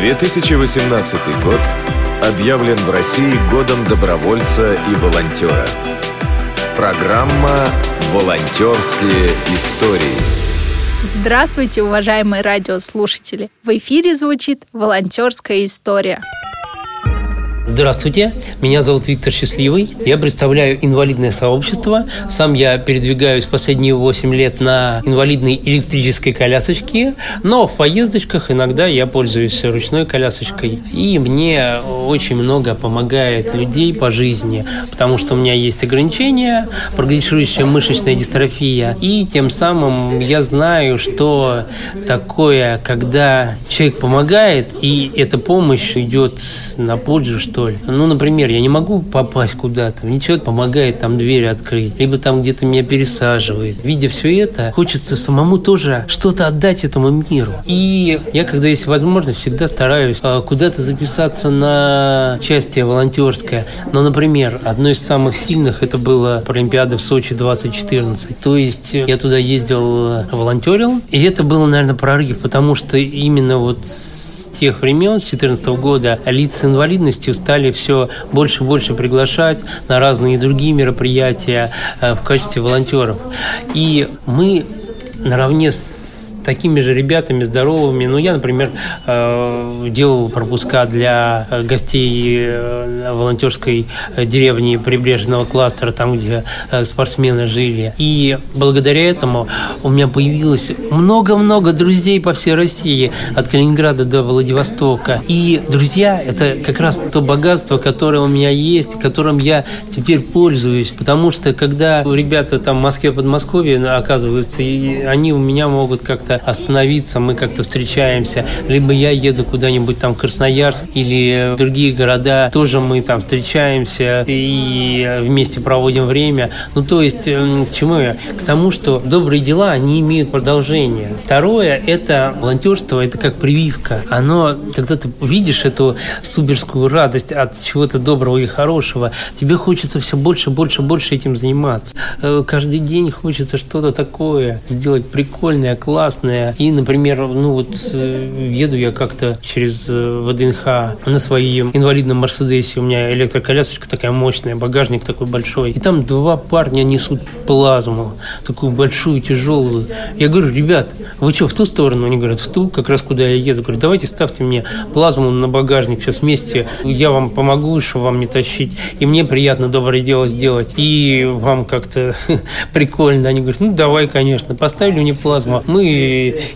2018 год объявлен в России годом добровольца и волонтера. Программа «Волонтерские истории». Здравствуйте, уважаемые радиослушатели! В эфире звучит «Волонтерская история». Здравствуйте, меня зовут Виктор Счастливый. Я представляю инвалидное сообщество. Сам я передвигаюсь последние 8 лет на инвалидной электрической колясочке, но в поездочках иногда я пользуюсь ручной колясочкой. И мне очень много помогает людей по жизни, потому что у меня есть ограничения, прогрессирующая мышечная дистрофия, и тем самым я знаю, что такое, когда человек помогает, и эта помощь идет на пользу, что ли. Ну, например, я не могу попасть куда-то, мне человек помогает там двери открыть, либо там где-то меня пересаживает. Видя все это, хочется самому тоже что-то отдать этому миру. И я, когда есть возможность, всегда стараюсь а, куда-то записаться на участие волонтерское. Но, например, одно из самых сильных это было Олимпиада в Сочи 2014. То есть я туда ездил, волонтерил, и это было, наверное, прорыв, потому что именно вот тех времен, с 2014 года, лица с инвалидностью стали все больше и больше приглашать на разные другие мероприятия э, в качестве волонтеров. И мы наравне с такими же ребятами здоровыми. Ну, я, например, э, делал пропуска для гостей э, волонтерской деревни прибрежного кластера, там, где э, спортсмены жили. И благодаря этому у меня появилось много-много друзей по всей России, от Калининграда до Владивостока. И друзья – это как раз то богатство, которое у меня есть, которым я теперь пользуюсь. Потому что, когда ребята там в Москве, Подмосковье оказываются, и они у меня могут как-то остановиться, мы как-то встречаемся, либо я еду куда-нибудь там в Красноярск или другие города, тоже мы там встречаемся и вместе проводим время. Ну, то есть, к чему я? К тому, что добрые дела, они имеют продолжение. Второе – это волонтерство, это как прививка. Оно, когда ты видишь эту суперскую радость от чего-то доброго и хорошего, тебе хочется все больше, больше, больше этим заниматься. Э, каждый день хочется что-то такое сделать прикольное, классное, классная. И, например, ну вот э, еду я как-то через э, ВДНХ на своем инвалидном Мерседесе. У меня электроколясочка такая мощная, багажник такой большой. И там два парня несут плазму, такую большую, тяжелую. Я говорю, ребят, вы что, в ту сторону? Они говорят, в ту, как раз куда я еду. Говорю, давайте ставьте мне плазму на багажник сейчас вместе. Я вам помогу, что вам не тащить. И мне приятно доброе дело сделать. И вам как-то прикольно. Они говорят, ну давай, конечно. Поставили мне плазму. Мы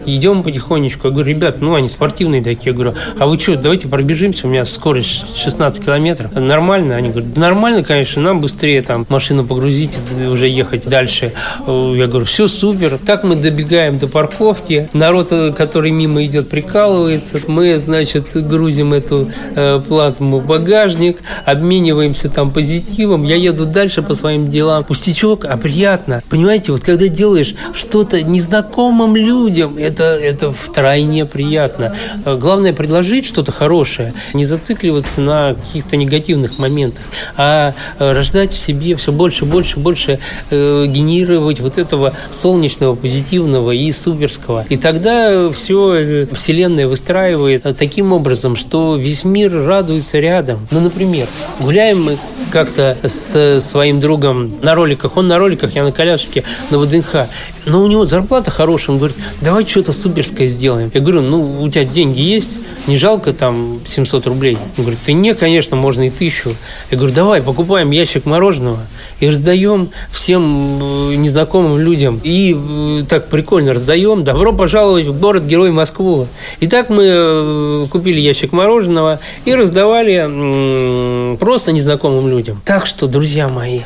идем потихонечку. Я говорю, ребят, ну они спортивные такие. Я говорю, а вы что, давайте пробежимся, у меня скорость 16 километров. Нормально? Они говорят, нормально, конечно, нам быстрее там машину погрузить и уже ехать дальше. Я говорю, все супер. Так мы добегаем до парковки. Народ, который мимо идет, прикалывается. Мы, значит, грузим эту э, плазму в багажник, обмениваемся там позитивом. Я еду дальше по своим делам. Пустячок, а приятно. Понимаете, вот когда делаешь что-то незнакомым людям, людям это, это втройне приятно. Главное предложить что-то хорошее, не зацикливаться на каких-то негативных моментах, а рождать в себе все больше, больше, больше э, генерировать вот этого солнечного, позитивного и суперского. И тогда все э, Вселенная выстраивает таким образом, что весь мир радуется рядом. Ну, например, гуляем мы как-то с своим другом на роликах, он на роликах, я на коляске, на ВДНХ, но у него зарплата хорошая, он говорит, давай что-то суперское сделаем. Я говорю, ну, у тебя деньги есть, не жалко там 700 рублей? Он говорит, ты не, конечно, можно и тысячу. Я говорю, давай, покупаем ящик мороженого и раздаем всем э, незнакомым людям. И э, так прикольно раздаем. Добро пожаловать в город-герой Москву. И так мы э, купили ящик мороженого и раздавали просто незнакомым людям. Так что, друзья мои,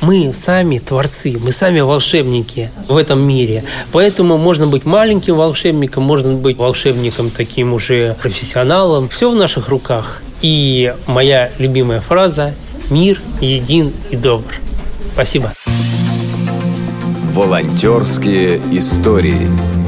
мы сами творцы, мы сами волшебники в этом мире. Поэтому можно быть маленьким волшебником, можно быть волшебником таким уже профессионалом. Все в наших руках. И моя любимая фраза «Мир един и добр». Спасибо. Волонтерские истории.